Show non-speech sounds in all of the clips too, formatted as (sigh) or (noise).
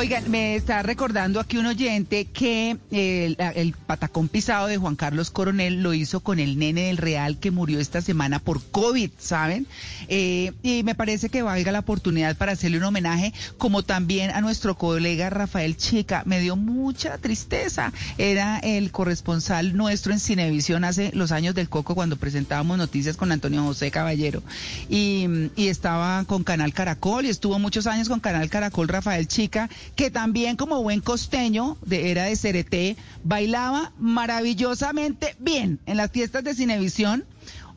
Oigan, me está recordando aquí un oyente que el, patacón pisado de Juan Carlos Coronel lo hizo con el nene del Real que murió esta semana por COVID, ¿saben? Eh, y me parece que valga la oportunidad para hacerle un homenaje, como también a nuestro colega Rafael Chica. Me dio mucha tristeza. Era el corresponsal nuestro en Cinevisión hace los años del Coco cuando presentábamos noticias con Antonio José Caballero. Y, y estaba con Canal Caracol y estuvo muchos años con Canal Caracol Rafael Chica que también como buen costeño de era de CRT, bailaba maravillosamente bien en las fiestas de Cinevisión.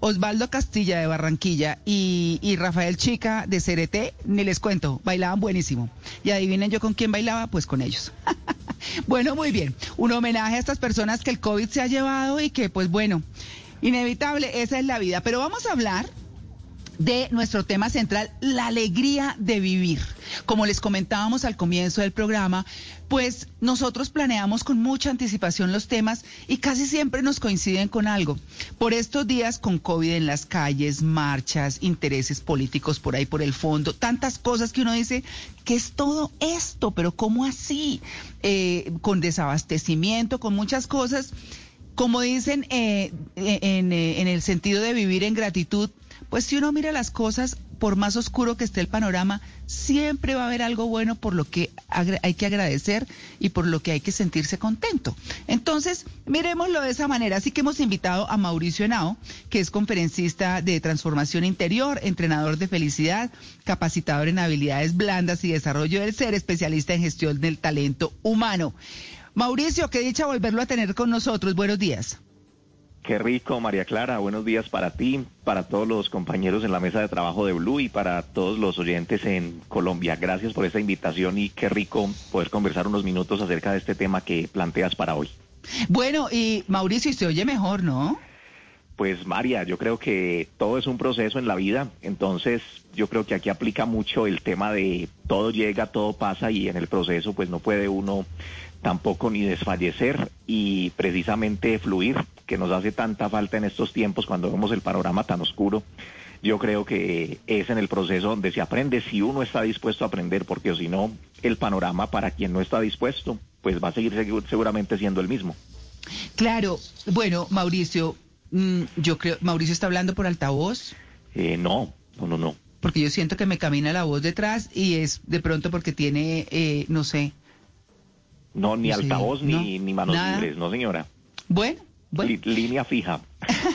Osvaldo Castilla de Barranquilla y, y, Rafael Chica de CRT, ni les cuento, bailaban buenísimo. Y adivinen yo con quién bailaba, pues con ellos. (laughs) bueno, muy bien. Un homenaje a estas personas que el COVID se ha llevado y que, pues bueno, inevitable, esa es la vida. Pero vamos a hablar de nuestro tema central, la alegría de vivir. Como les comentábamos al comienzo del programa, pues nosotros planeamos con mucha anticipación los temas y casi siempre nos coinciden con algo. Por estos días con COVID en las calles, marchas, intereses políticos por ahí por el fondo, tantas cosas que uno dice, ¿qué es todo esto? Pero ¿cómo así? Eh, con desabastecimiento, con muchas cosas. Como dicen eh, en, eh, en el sentido de vivir en gratitud, pues si uno mira las cosas, por más oscuro que esté el panorama, siempre va a haber algo bueno por lo que hay que agradecer y por lo que hay que sentirse contento. Entonces, miremoslo de esa manera. Así que hemos invitado a Mauricio Henao, que es conferencista de transformación interior, entrenador de felicidad, capacitador en habilidades blandas y desarrollo del ser, especialista en gestión del talento humano. Mauricio, qué dicha volverlo a tener con nosotros. Buenos días. Qué rico, María Clara. Buenos días para ti, para todos los compañeros en la mesa de trabajo de Blue y para todos los oyentes en Colombia. Gracias por esta invitación y qué rico poder conversar unos minutos acerca de este tema que planteas para hoy. Bueno, y Mauricio, se oye mejor, ¿no? Pues María, yo creo que todo es un proceso en la vida, entonces yo creo que aquí aplica mucho el tema de todo llega, todo pasa y en el proceso pues no puede uno tampoco ni desfallecer y precisamente fluir, que nos hace tanta falta en estos tiempos cuando vemos el panorama tan oscuro. Yo creo que es en el proceso donde se aprende si uno está dispuesto a aprender, porque si no, el panorama para quien no está dispuesto, pues va a seguir seguramente siendo el mismo. Claro, bueno, Mauricio, mm, yo creo, Mauricio está hablando por altavoz. Eh, no, no, no, no. Porque yo siento que me camina la voz detrás y es de pronto porque tiene, eh, no sé, no, ni altavoz ni, ni manos libres, no señora. Bueno, línea fija.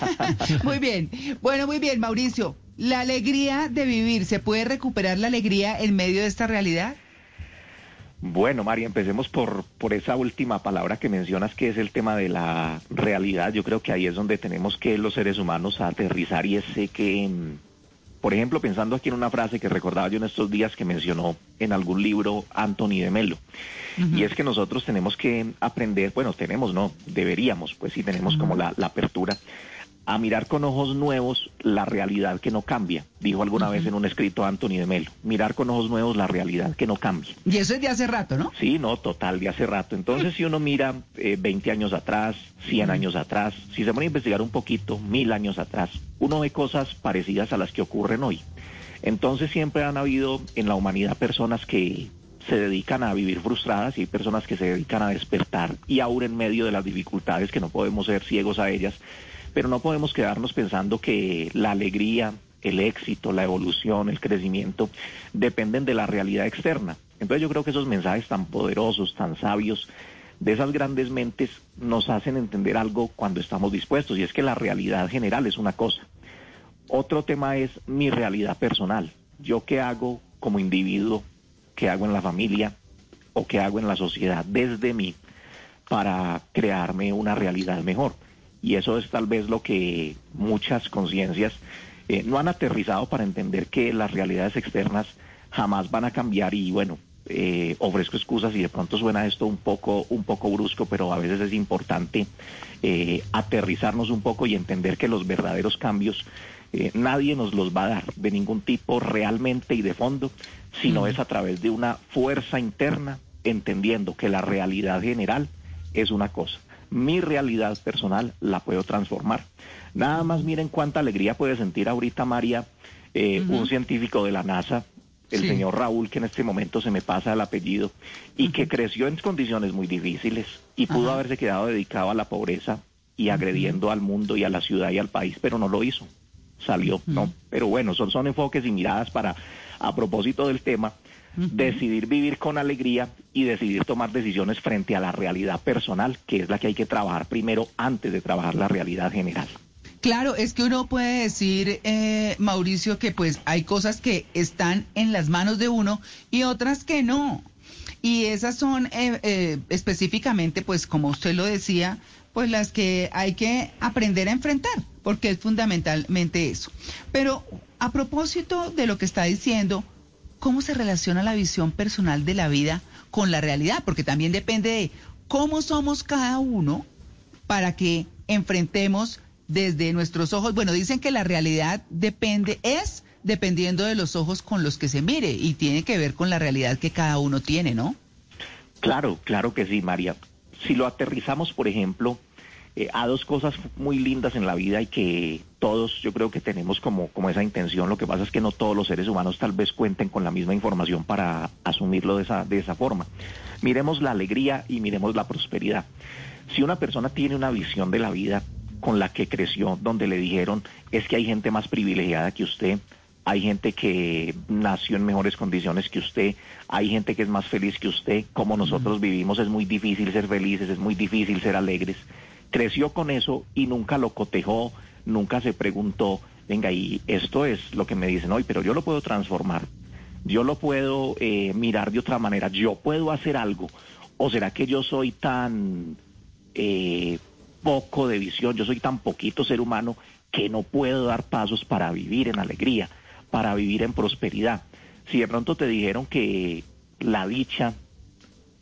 (laughs) muy bien. Bueno, muy bien, Mauricio. ¿La alegría de vivir, se puede recuperar la alegría en medio de esta realidad? Bueno, María, empecemos por, por esa última palabra que mencionas, que es el tema de la realidad. Yo creo que ahí es donde tenemos que los seres humanos aterrizar y ese que, por ejemplo, pensando aquí en una frase que recordaba yo en estos días que mencionó en algún libro Anthony de Melo. Y es que nosotros tenemos que aprender, bueno, tenemos, no, deberíamos, pues sí tenemos como la, la apertura a mirar con ojos nuevos la realidad que no cambia. Dijo alguna vez en un escrito Anthony de Melo, mirar con ojos nuevos la realidad que no cambia. Y eso es de hace rato, ¿no? Sí, no, total, de hace rato. Entonces, si uno mira eh, 20 años atrás, 100 años atrás, si se pone a investigar un poquito, mil años atrás, uno ve cosas parecidas a las que ocurren hoy. Entonces, siempre han habido en la humanidad personas que se dedican a vivir frustradas y hay personas que se dedican a despertar y aún en medio de las dificultades que no podemos ser ciegos a ellas, pero no podemos quedarnos pensando que la alegría, el éxito, la evolución, el crecimiento dependen de la realidad externa. Entonces yo creo que esos mensajes tan poderosos, tan sabios, de esas grandes mentes nos hacen entender algo cuando estamos dispuestos y es que la realidad general es una cosa. Otro tema es mi realidad personal. Yo qué hago como individuo, qué hago en la familia o qué hago en la sociedad desde mí para crearme una realidad mejor. Y eso es tal vez lo que muchas conciencias eh, no han aterrizado para entender que las realidades externas jamás van a cambiar y bueno, eh, ofrezco excusas y de pronto suena esto un poco, un poco brusco, pero a veces es importante eh, aterrizarnos un poco y entender que los verdaderos cambios nadie nos los va a dar de ningún tipo realmente y de fondo, sino es a través de una fuerza interna, entendiendo que la realidad general es una cosa mi realidad personal la puedo transformar. Nada más miren cuánta alegría puede sentir ahorita María, eh, un científico de la NASA, el señor Raúl, que en este momento se me pasa el apellido, y que creció en condiciones muy difíciles y pudo haberse quedado dedicado a la pobreza y agrediendo al mundo y a la ciudad y al país, pero no lo hizo. Salió, ¿no? Pero bueno, son, son enfoques y miradas para, a propósito del tema, decidir vivir con alegría y decidir tomar decisiones frente a la realidad personal, que es la que hay que trabajar primero antes de trabajar la realidad general. Claro, es que uno puede decir, eh, Mauricio, que pues hay cosas que están en las manos de uno y otras que no. Y esas son eh, eh, específicamente, pues como usted lo decía, pues las que hay que aprender a enfrentar, porque es fundamentalmente eso. Pero a propósito de lo que está diciendo, ¿cómo se relaciona la visión personal de la vida con la realidad? Porque también depende de cómo somos cada uno para que enfrentemos desde nuestros ojos. Bueno, dicen que la realidad depende, es dependiendo de los ojos con los que se mire y tiene que ver con la realidad que cada uno tiene, ¿no? Claro, claro que sí, María. Si lo aterrizamos, por ejemplo, eh, a dos cosas muy lindas en la vida y que todos yo creo que tenemos como, como esa intención, lo que pasa es que no todos los seres humanos tal vez cuenten con la misma información para asumirlo de esa, de esa forma. Miremos la alegría y miremos la prosperidad. Si una persona tiene una visión de la vida con la que creció, donde le dijeron es que hay gente más privilegiada que usted, hay gente que nació en mejores condiciones que usted, hay gente que es más feliz que usted, como nosotros vivimos es muy difícil ser felices, es muy difícil ser alegres. Creció con eso y nunca lo cotejó, nunca se preguntó, venga, y esto es lo que me dicen hoy, pero yo lo puedo transformar, yo lo puedo eh, mirar de otra manera, yo puedo hacer algo, o será que yo soy tan... Eh, poco de visión, yo soy tan poquito ser humano que no puedo dar pasos para vivir en alegría, para vivir en prosperidad. Si de pronto te dijeron que la dicha,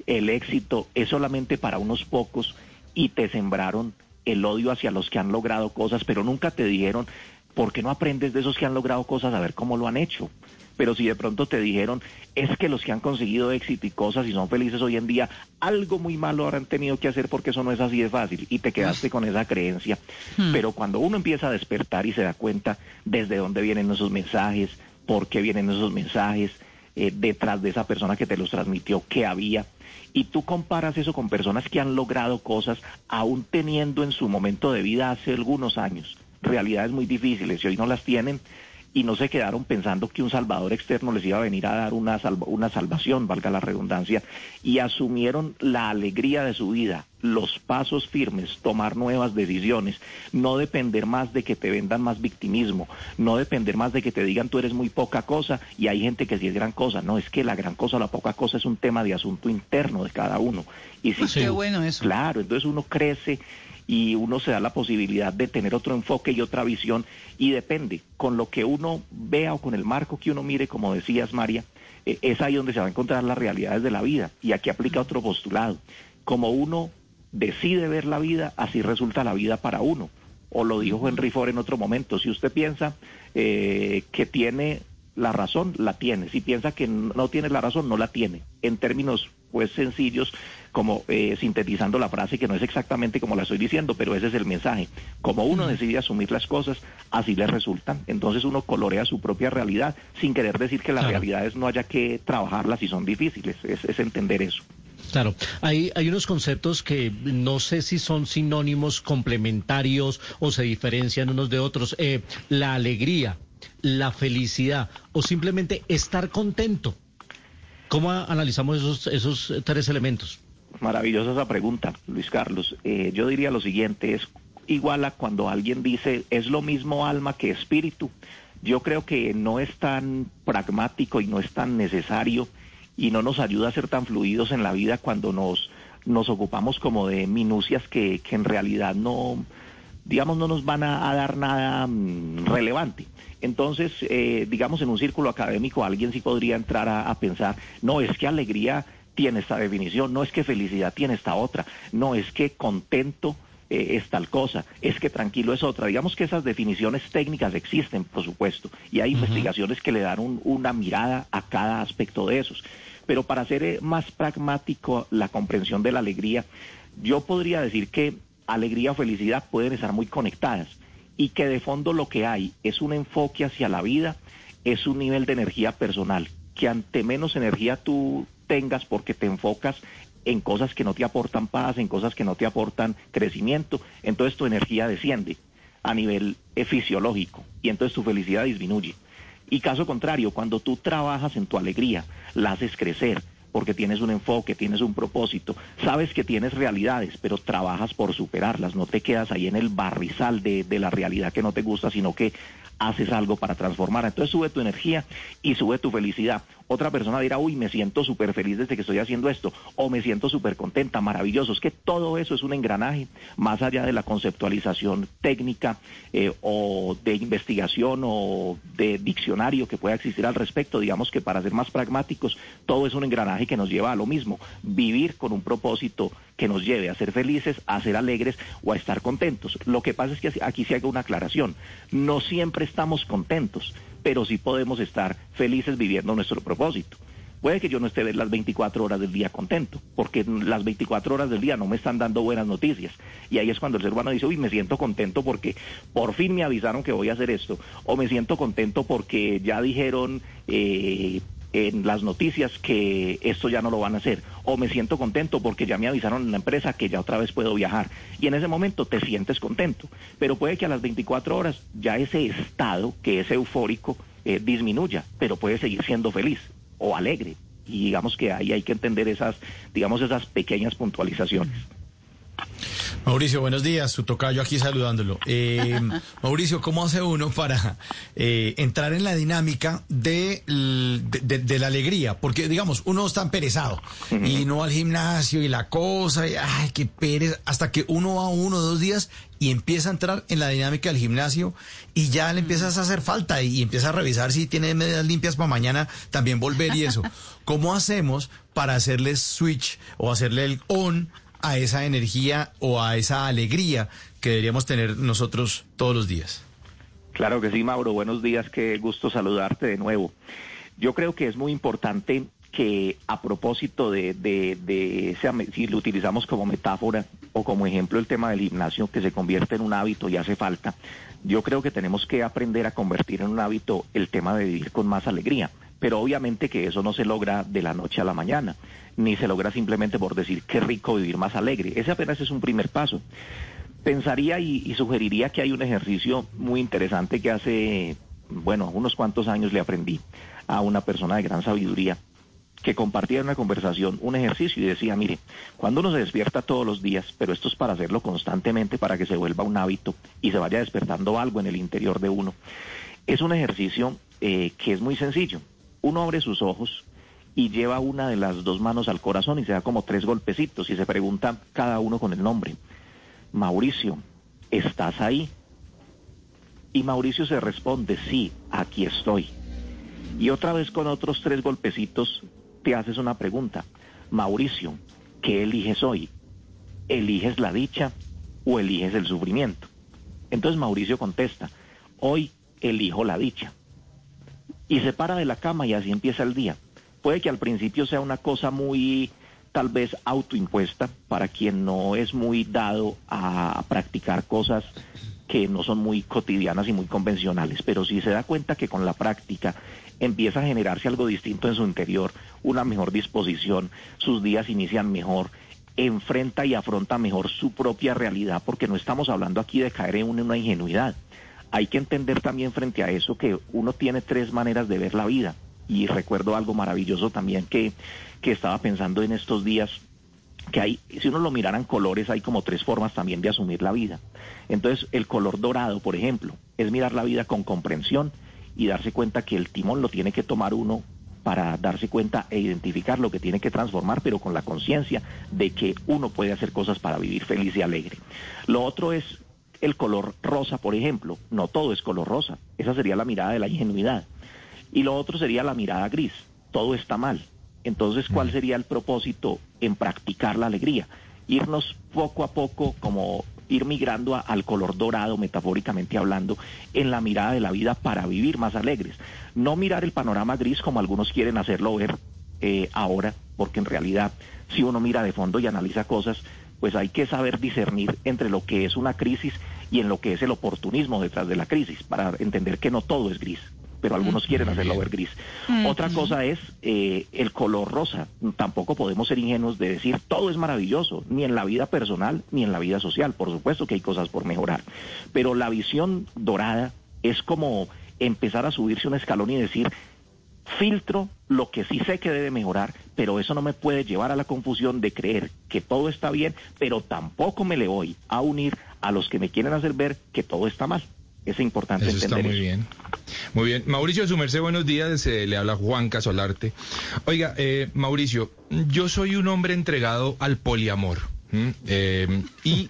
el éxito es solamente para unos pocos y te sembraron el odio hacia los que han logrado cosas, pero nunca te dijeron, ¿por qué no aprendes de esos que han logrado cosas a ver cómo lo han hecho? pero si de pronto te dijeron, es que los que han conseguido éxito y cosas y son felices hoy en día, algo muy malo habrán tenido que hacer porque eso no es así de fácil y te quedaste con esa creencia. Hmm. Pero cuando uno empieza a despertar y se da cuenta desde dónde vienen esos mensajes, por qué vienen esos mensajes, eh, detrás de esa persona que te los transmitió, qué había, y tú comparas eso con personas que han logrado cosas aún teniendo en su momento de vida hace algunos años realidades muy difíciles y hoy no las tienen, y no se quedaron pensando que un salvador externo les iba a venir a dar una, una salvación, valga la redundancia, y asumieron la alegría de su vida, los pasos firmes, tomar nuevas decisiones, no depender más de que te vendan más victimismo, no depender más de que te digan tú eres muy poca cosa y hay gente que sí es gran cosa, no, es que la gran cosa o la poca cosa es un tema de asunto interno de cada uno. Y si Qué bueno eso. Claro, entonces uno crece y uno se da la posibilidad de tener otro enfoque y otra visión y depende con lo que uno vea o con el marco que uno mire, como decías María, eh, es ahí donde se va a encontrar las realidades de la vida y aquí aplica otro postulado. Como uno decide ver la vida, así resulta la vida para uno. O lo dijo Henry Ford en otro momento, si usted piensa eh, que tiene la razón, la tiene. Si piensa que no tiene la razón, no la tiene. En términos pues sencillos, como eh, sintetizando la frase que no es exactamente como la estoy diciendo, pero ese es el mensaje. Como uno decide asumir las cosas, así le resultan. Entonces uno colorea su propia realidad sin querer decir que las realidades no haya que trabajarlas y son difíciles. Es, entender eso. Claro, hay, hay unos conceptos que no sé si son sinónimos complementarios o se diferencian unos de otros. Eh, la alegría, la felicidad o simplemente estar contento. ¿Cómo analizamos esos, esos tres elementos? Maravillosa esa pregunta, Luis Carlos. Eh, yo diría lo siguiente, es igual a cuando alguien dice, es lo mismo alma que espíritu. Yo creo que no es tan pragmático y no es tan necesario y no nos ayuda a ser tan fluidos en la vida cuando nos, nos ocupamos como de minucias que, que en realidad no, digamos, no nos van a, dar nada mm, relevante. Entonces, eh, digamos, en un círculo académico alguien sí podría entrar a, pensar, no, es que alegría tiene esta definición, no es que felicidad tiene esta otra, no es que contento eh, es tal cosa, es que tranquilo es otra. Digamos que esas definiciones técnicas existen, por supuesto, y hay investigaciones que le dan una mirada a cada aspecto de esos. Pero para hacer eh, más pragmático la comprensión de la alegría, yo podría decir que alegría o felicidad pueden estar muy conectadas y que de fondo lo que hay es un enfoque hacia la vida, es un nivel de energía personal que ante menos energía tú tengas porque te enfocas en cosas que no te aportan paz, en cosas que no te aportan crecimiento, entonces tu energía desciende a nivel eh, fisiológico y entonces tu felicidad disminuye. Y caso contrario, cuando tú trabajas en tu alegría, la haces crecer, porque tienes un enfoque, tienes un propósito, sabes que tienes realidades, pero trabajas por superarlas, no te quedas ahí en el barrizal de, de la realidad que no te gusta, sino que haces algo para transformar. Entonces sube tu energía y sube tu felicidad. Otra persona dirá, uy, me siento súper feliz desde que estoy haciendo esto, o me siento súper contenta, maravilloso. Es que todo eso es un engranaje, más allá de la conceptualización técnica eh, o de investigación o de diccionario que pueda existir al respecto. Digamos que para ser más pragmáticos, todo es un engranaje que nos lleva a lo mismo, vivir con un propósito que nos lleve a ser felices, a ser alegres o a estar contentos. Lo que pasa es que aquí se haga una aclaración. No siempre estamos contentos, pero sí podemos estar felices viviendo nuestro propósito. Puede que yo no esté las 24 horas del día contento, porque las 24 horas del día no me están dando buenas noticias. Y ahí es cuando el ser humano dice, uy, me siento contento porque por fin me avisaron que voy a hacer esto. O me siento contento porque ya dijeron eh, en las noticias que esto ya no lo van a hacer. O me siento contento porque ya me avisaron en la empresa que ya otra vez puedo viajar. Y en ese momento te sientes contento. Pero puede que a las 24 horas ya ese estado, que es eufórico, eh, disminuya, pero puede seguir siendo feliz o alegre. Y digamos que ahí hay que entender esas, digamos, esas pequeñas puntualizaciones. Mauricio, buenos días. Su tocayo aquí saludándolo. Eh, (laughs) Mauricio, ¿cómo hace uno para eh, entrar en la dinámica de, de, la alegría? Porque, digamos, uno está emperezado y no al gimnasio y la cosa, y, ay, qué pereza, hasta que uno va uno o dos días y empieza a entrar en la dinámica del gimnasio y ya le empiezas a hacer falta y, empieza a revisar si tiene medidas limpias para mañana también volver y eso. (laughs) ¿Cómo hacemos para hacerle switch o hacerle el on? A esa energía o a esa alegría que deberíamos tener nosotros todos los días. Claro que sí, Mauro. Buenos días, qué gusto saludarte de nuevo. Yo creo que es muy importante que a propósito de, de, si lo utilizamos como metáfora o como ejemplo el tema del gimnasio que se convierte en un hábito y hace falta, yo creo que tenemos que aprender a convertir en un hábito el tema de vivir con más alegría. Pero obviamente que eso no se logra de la noche a la mañana, ni se logra simplemente por decir qué rico vivir más alegre. Ese apenas es un primer paso. Pensaría y, sugeriría que hay un ejercicio muy interesante que hace, bueno, unos cuantos años le aprendí a una persona de gran sabiduría que compartía en una conversación un ejercicio y decía, mire, cuando uno se despierta todos los días, pero esto es para hacerlo constantemente para que se vuelva un hábito y se vaya despertando algo en el interior de uno, es un ejercicio eh, que es muy sencillo uno abre sus ojos y lleva una de las dos manos al corazón y se da como tres golpecitos y se pregunta cada uno con el nombre. Mauricio, ¿estás ahí? Y Mauricio se responde, sí, aquí estoy. Y otra vez con otros tres golpecitos te haces una pregunta. Mauricio, ¿qué eliges hoy? ¿Eliges la dicha o eliges el sufrimiento? Entonces Mauricio contesta, hoy elijo la dicha y se para de la cama y así empieza el día. Puede que al principio sea una cosa muy tal vez autoimpuesta para quien no es muy dado a practicar cosas que no son muy cotidianas y muy convencionales, pero si se da cuenta que con la práctica empieza a generarse algo distinto en su interior, una mejor disposición, sus días inician mejor, enfrenta y afronta mejor su propia realidad, porque no estamos hablando aquí de caer en una ingenuidad, hay que entender también frente a eso que uno tiene tres maneras de ver la vida. Y recuerdo algo maravilloso también que, que estaba pensando en estos días, que hay, si uno lo mirara en colores, hay como tres formas también de asumir la vida. Entonces, el color dorado, por ejemplo, es mirar la vida con comprensión y darse cuenta que el timón lo tiene que tomar uno para darse cuenta e identificar lo que tiene que transformar, pero con la conciencia de que uno puede hacer cosas para vivir feliz y alegre. Lo otro es el color rosa, por ejemplo. No todo es color rosa. Esa sería la mirada de la ingenuidad. Y lo otro sería la mirada gris. Todo está mal. Entonces, ¿cuál sería el propósito en practicar la alegría? Irnos poco a poco, como ir migrando al color dorado, metafóricamente hablando, en la mirada de la vida para vivir más alegres. No mirar el panorama gris como algunos quieren hacerlo ver eh, ahora, porque en realidad, si uno mira de fondo y analiza cosas, pues hay que saber discernir entre lo que es una crisis y en lo que es el oportunismo detrás de la crisis, para entender que no todo es gris. Pero algunos quieren hacerlo ver gris. Otra cosa es eh, el color rosa. Tampoco podemos ser ingenuos de decir todo es maravilloso, ni en la vida personal ni en la vida social. Por supuesto que hay cosas por mejorar, pero la visión dorada es como empezar a subirse un escalón y decir filtro lo que sí sé que debe mejorar, pero eso no me puede llevar a la confusión de creer que todo está bien, pero tampoco me le voy a unir a los que me quieren hacer ver que todo está mal. Es importante eso entender está muy bien. Muy bien. Mauricio su merced, buenos días. Eh, le habla Juan Casolarte. Oiga, eh, Mauricio, yo soy un hombre entregado al poliamor. Eh, y,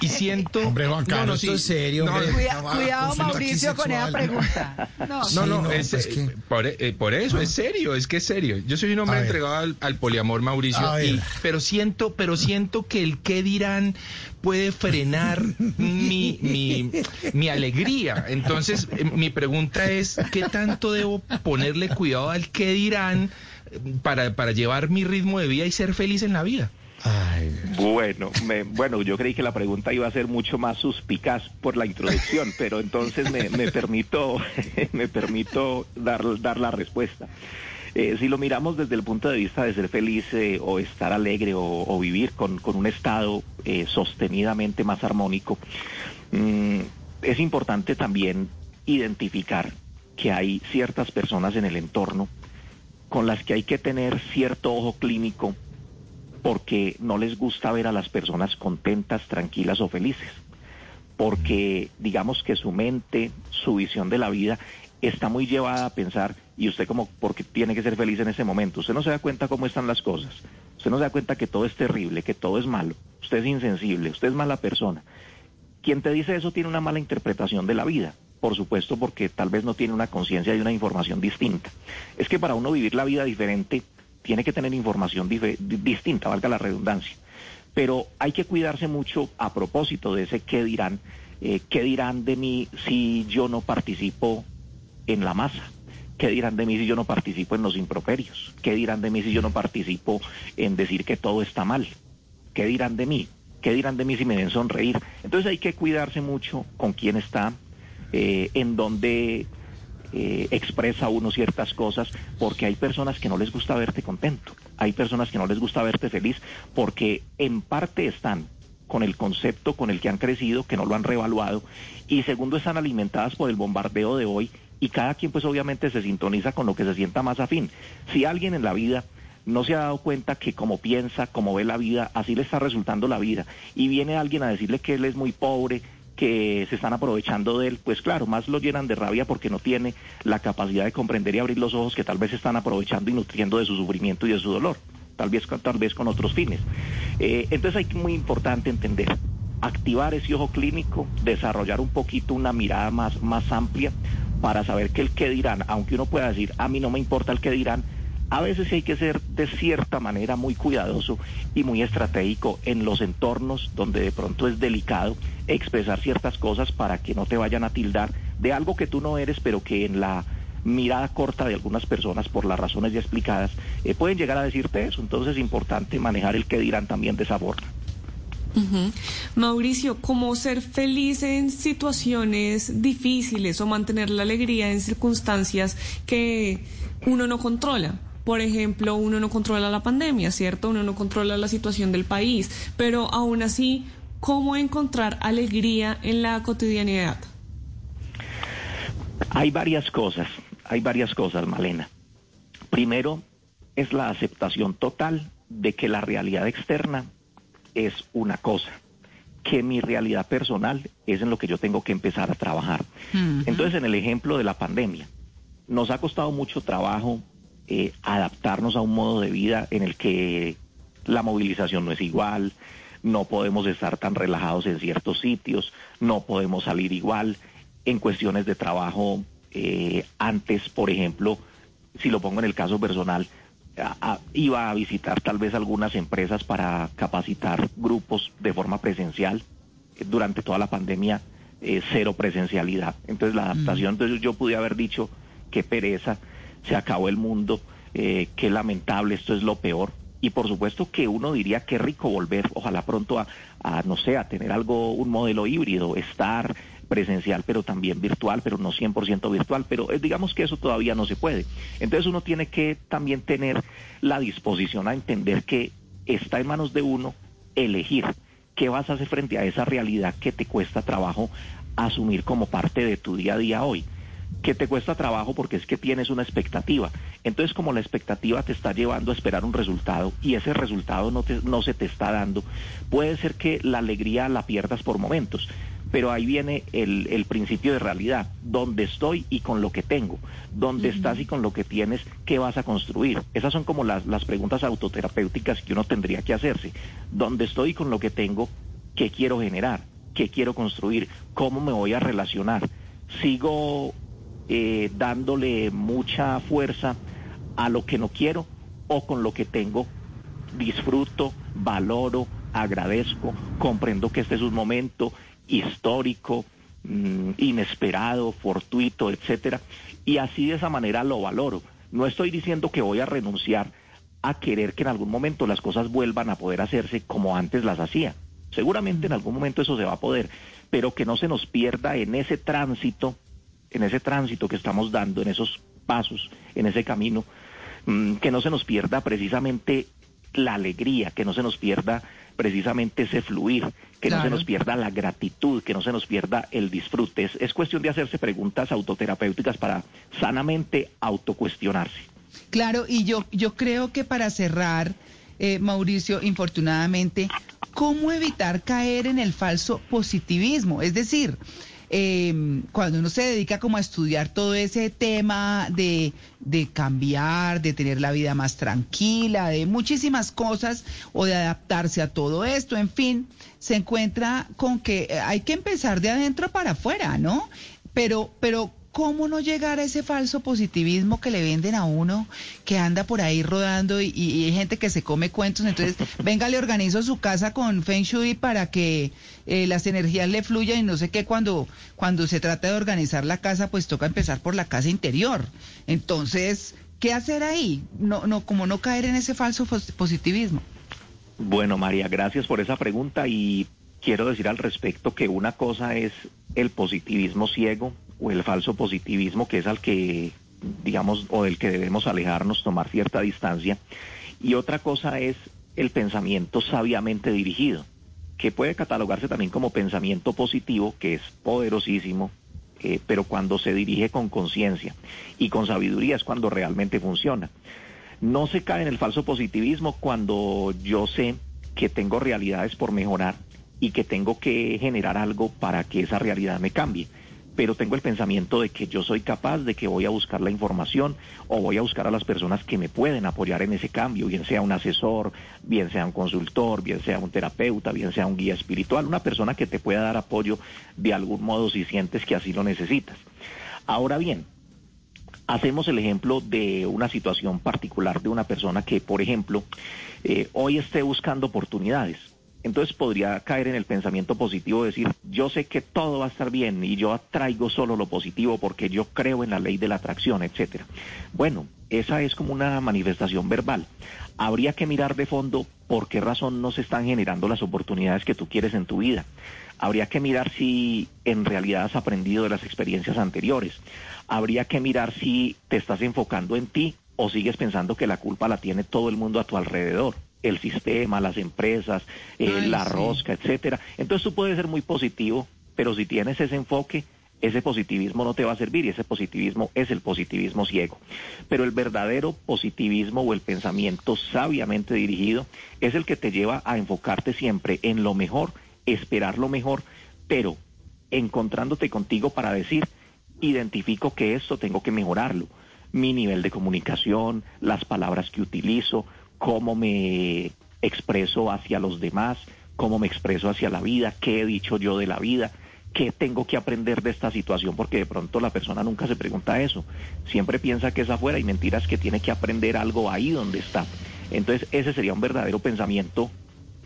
y siento... Hombre, Juan Carlos, sí, esto es serio, no, hombre. Cuida- No, cuidado, Mauricio, con esa pregunta. No, No, Sí, no, no, es, pues que- por, eh, por eso, es serio, es que es serio. Yo soy un hombre A entregado al, al poliamor, Mauricio, y- pero siento, pero siento que el qué dirán puede frenar mi, mi, mi alegría. Entonces, eh, mi pregunta es, ¿qué tanto debo ponerle cuidado al qué dirán para, para llevar mi ritmo de vida y ser feliz en la vida? Bueno, me- bueno, yo creí que la pregunta iba a ser mucho más suspicaz por la introducción, pero entonces me, permito, (laughs) me permito dar, dar la respuesta. Eh, si lo miramos desde el punto de vista de ser feliz eh, o estar alegre o, o vivir con, con un estado eh, sostenidamente más armónico, mm, es importante también identificar que hay ciertas personas en el entorno con las que hay que tener cierto ojo clínico porque no les gusta ver a las personas contentas, tranquilas o felices. Porque digamos que su mente, su visión de la vida está muy llevada a pensar, y usted como, porque tiene que ser feliz en ese momento, usted no se da cuenta cómo están las cosas, usted no se da cuenta que todo es terrible, que todo es malo, usted es insensible, usted es mala persona. Quien te dice eso tiene una mala interpretación de la vida, por supuesto porque tal vez no tiene una conciencia de una información distinta. Es que para uno vivir la vida diferente tiene que tener información distinta, valga la redundancia. Pero hay que cuidarse mucho a propósito de ese qué dirán, eh, qué dirán de mí si yo no participo en la masa. ¿Qué dirán de mí si yo no participo en los improperios? ¿Qué dirán de mí si yo no participo en decir que todo está mal? ¿Qué dirán de mí? ¿Qué dirán de mí si me ven sonreír? Entonces hay que cuidarse mucho con quién está, eh, en dónde eh, expresa uno ciertas cosas, porque hay personas que no les gusta verte contento, hay personas que no les gusta verte feliz, porque en parte están con el concepto con el que han crecido, que no lo han revaluado, y segundo están alimentadas por el bombardeo de hoy, y cada quien pues obviamente se sintoniza con lo que se sienta más afín. Si alguien en la vida no se ha dado cuenta que como piensa, como ve la vida, así le está resultando la vida, y viene alguien a decirle que él es muy pobre, que se están aprovechando de él, pues claro, más lo llenan de rabia porque no tiene la capacidad de comprender y abrir los ojos que tal vez están aprovechando y nutriendo de su sufrimiento y de su dolor, tal vez, tal vez con otros fines. Eh, entonces hay que muy importante entender, activar ese ojo clínico, desarrollar un poquito una mirada más, más amplia para saber que el que dirán, aunque uno pueda decir, a mí no me importa el que dirán, a veces hay que ser de cierta manera muy cuidadoso y muy estratégico en los entornos donde de pronto es delicado expresar ciertas cosas para que no te vayan a tildar de algo que tú no eres, pero que en la mirada corta de algunas personas, por las razones ya explicadas, eh, pueden llegar a decirte eso. Entonces es importante manejar el que dirán también de esa forma. Mauricio, ¿cómo ser feliz en situaciones difíciles o mantener la alegría en circunstancias que uno no controla? Por ejemplo, uno no controla la pandemia, ¿cierto? Uno no controla la situación del país, pero aún así, ¿cómo encontrar alegría en la cotidianidad? Hay varias cosas, hay varias cosas, Malena. Primero, es la aceptación total de que la realidad externa es una cosa, que mi realidad personal es en lo que yo tengo que empezar a trabajar. Entonces, en el ejemplo de la pandemia, nos ha costado mucho trabajo eh, adaptarnos a un modo de vida en el que la movilización no es igual, no podemos estar tan relajados en ciertos sitios, no podemos salir igual. En cuestiones de trabajo, eh, antes, por ejemplo, si lo pongo en el caso personal, a- a- iba a visitar tal vez algunas empresas para capacitar grupos de forma presencial. Eh, Durante toda la pandemia, eh, cero presencialidad. Entonces la adaptación, entonces yo pude haber dicho, qué pereza, se acabó el mundo, eh, qué lamentable, esto es lo peor. Y por supuesto que uno diría qué rico volver, ojalá pronto a, a, no sé, a tener algo, un modelo híbrido, estar presencial, pero también virtual, pero no 100% virtual, pero eh, digamos que eso todavía no se puede. Entonces uno tiene que también tener la disposición a entender que está en manos de uno elegir qué vas a hacer frente a esa realidad que te cuesta trabajo asumir como parte de tu día a día hoy que te cuesta trabajo porque es que tienes una expectativa. Entonces, como la expectativa te está llevando a esperar un resultado y ese resultado no, te, no se te está dando, puede ser que la alegría la pierdas por momentos. Pero ahí viene el, el principio de realidad, dónde estoy y con lo que tengo, dónde estás y con lo que tienes, qué vas a construir. Esas son como las, las preguntas autoterapéuticas que uno tendría que hacerse. ¿Dónde estoy y con lo que tengo, qué quiero generar, qué quiero construir, cómo me voy a relacionar? ¿Sigo eh, dándole mucha fuerza a lo que no quiero o con lo que tengo disfruto, valoro, agradezco, comprendo que este es un momento histórico, mm, inesperado, fortuito, etcétera, y así de esa manera lo valoro. No estoy diciendo que voy a renunciar a querer que en algún momento las cosas vuelvan a poder hacerse como antes las hacía. Seguramente en algún momento eso se va a poder, pero que no se nos pierda en ese tránsito, en ese tránsito que estamos dando, en esos pasos, en ese camino, mm, que no se nos pierda precisamente la alegría, que no se nos pierda precisamente ese fluir, que no se nos pierda la gratitud, que no se nos pierda el disfrute. Es, es cuestión de hacerse preguntas autoterapéuticas para sanamente autocuestionarse. Claro, y yo, yo creo que para cerrar, eh, Mauricio, infortunadamente, ¿cómo evitar caer en el falso positivismo? Es decir, eh, cuando uno se dedica como a estudiar todo ese tema de, de cambiar, de tener la vida más tranquila, de muchísimas cosas, o de adaptarse a todo esto, en fin, se encuentra con que hay que empezar de adentro para afuera, ¿no? Pero, pero ¿cómo no llegar a ese falso positivismo que le venden a uno, que anda por ahí rodando y, y hay gente que se come cuentos? Entonces, (laughs) venga, le organizo su casa con Feng Shui para que eh, las energías le fluyan y no sé qué, cuando, cuando se trata de organizar la casa, pues toca empezar por la casa interior. Entonces, ¿qué hacer ahí? No, no, como no caer en ese falso pos- positivismo. Bueno, María, gracias por esa pregunta y quiero decir al respecto que una cosa es el positivismo ciego o el falso positivismo, que es al que, digamos, o del que debemos alejarnos, tomar cierta distancia, y otra cosa es el pensamiento sabiamente dirigido, que puede catalogarse también como pensamiento positivo, que es poderosísimo, eh, pero cuando se dirige con conciencia y con sabiduría es cuando realmente funciona. No se cae en el falso positivismo cuando yo sé que tengo realidades por mejorar y que tengo que generar algo para que esa realidad me cambie. Pero tengo el pensamiento de que yo soy capaz, de que voy a buscar la información o voy a buscar a las personas que me pueden apoyar en ese cambio, bien sea un asesor, bien sea un consultor, bien sea un terapeuta, bien sea un guía espiritual, una persona que te pueda dar apoyo de algún modo si sientes que así lo necesitas. Ahora bien, hacemos el ejemplo de una situación particular de una persona que, por ejemplo, eh, hoy esté buscando oportunidades. Entonces podría caer en el pensamiento positivo, decir, yo sé que todo va a estar bien y yo atraigo solo lo positivo porque yo creo en la ley de la atracción, etcétera. Bueno, esa es como una manifestación verbal. Habría que mirar de fondo por qué razón no se están generando las oportunidades que tú quieres en tu vida. Habría que mirar si en realidad has aprendido de las experiencias anteriores. Habría que mirar si te estás enfocando en ti o sigues pensando que la culpa la tiene todo el mundo a tu alrededor el sistema, las empresas, eh, Ay, la sí. rosca, etcétera. Entonces tú puedes ser muy positivo, pero si tienes ese enfoque, ese positivismo no te va a servir y ese positivismo es el positivismo ciego. Pero el verdadero positivismo o el pensamiento sabiamente dirigido es el que te lleva a enfocarte siempre en lo mejor, esperar lo mejor, pero encontrándote contigo para decir, identifico que esto tengo que mejorarlo. Mi nivel de comunicación, las palabras que utilizo, cómo me expreso hacia los demás, cómo me expreso hacia la vida, qué he dicho yo de la vida, qué tengo que aprender de esta situación, porque de pronto la persona nunca se pregunta eso. Siempre piensa que es afuera y mentiras que tiene que aprender algo ahí donde está. Entonces ese sería un verdadero pensamiento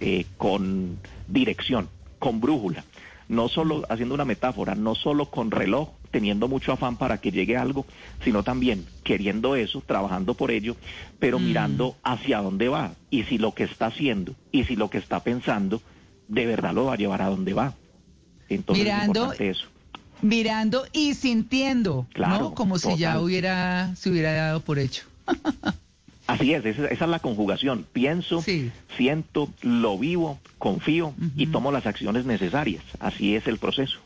eh, con dirección, con brújula. No solo, haciendo una metáfora, no solo con reloj, teniendo mucho afán para que llegue algo, sino también queriendo eso, trabajando por ello, pero Mm. mirando hacia dónde va y si lo que está haciendo y si lo que está pensando de verdad lo va a llevar a dónde va. Entonces Mirando- es eso. mirando y sintiendo, Claro, ¿no? Como si ya hubiera, se hubiera dado por hecho. (laughs) Así es, esa, esa es la conjugación. Pienso, Sí. siento, lo vivo, confío y tomo las acciones necesarias. Así es el proceso.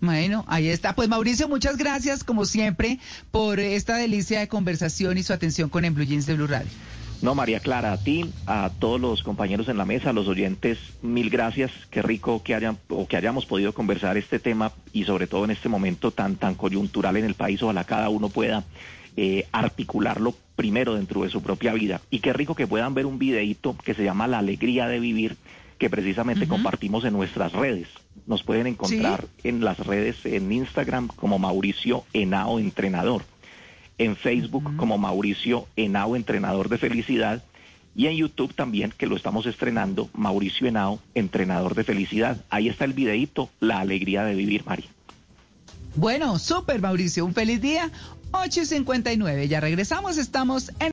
Bueno, ahí está. Pues Mauricio, muchas gracias, como siempre, por esta delicia de conversación y su atención con En Blue Jeans de Blue Radio. No, María Clara, a ti, a todos los compañeros en la mesa, a los oyentes, mil gracias. Qué rico que hayan o que hayamos podido conversar este tema y sobre todo en este momento tan tan coyuntural en el país. Ojalá cada uno pueda eh, articularlo primero dentro de su propia vida. Y qué rico que puedan ver un videíto que se llama La alegría de vivir, que precisamente compartimos en nuestras redes. Nos pueden encontrar en las redes en Instagram como Mauricio Henao Entrenador en Facebook como Mauricio Henao, entrenador de felicidad, y en YouTube también, que lo estamos estrenando, Mauricio Henao, entrenador de felicidad. Ahí está el videíto, La alegría de vivir, María. Bueno, súper Mauricio, un feliz día. 8 y 59. Ya regresamos, estamos en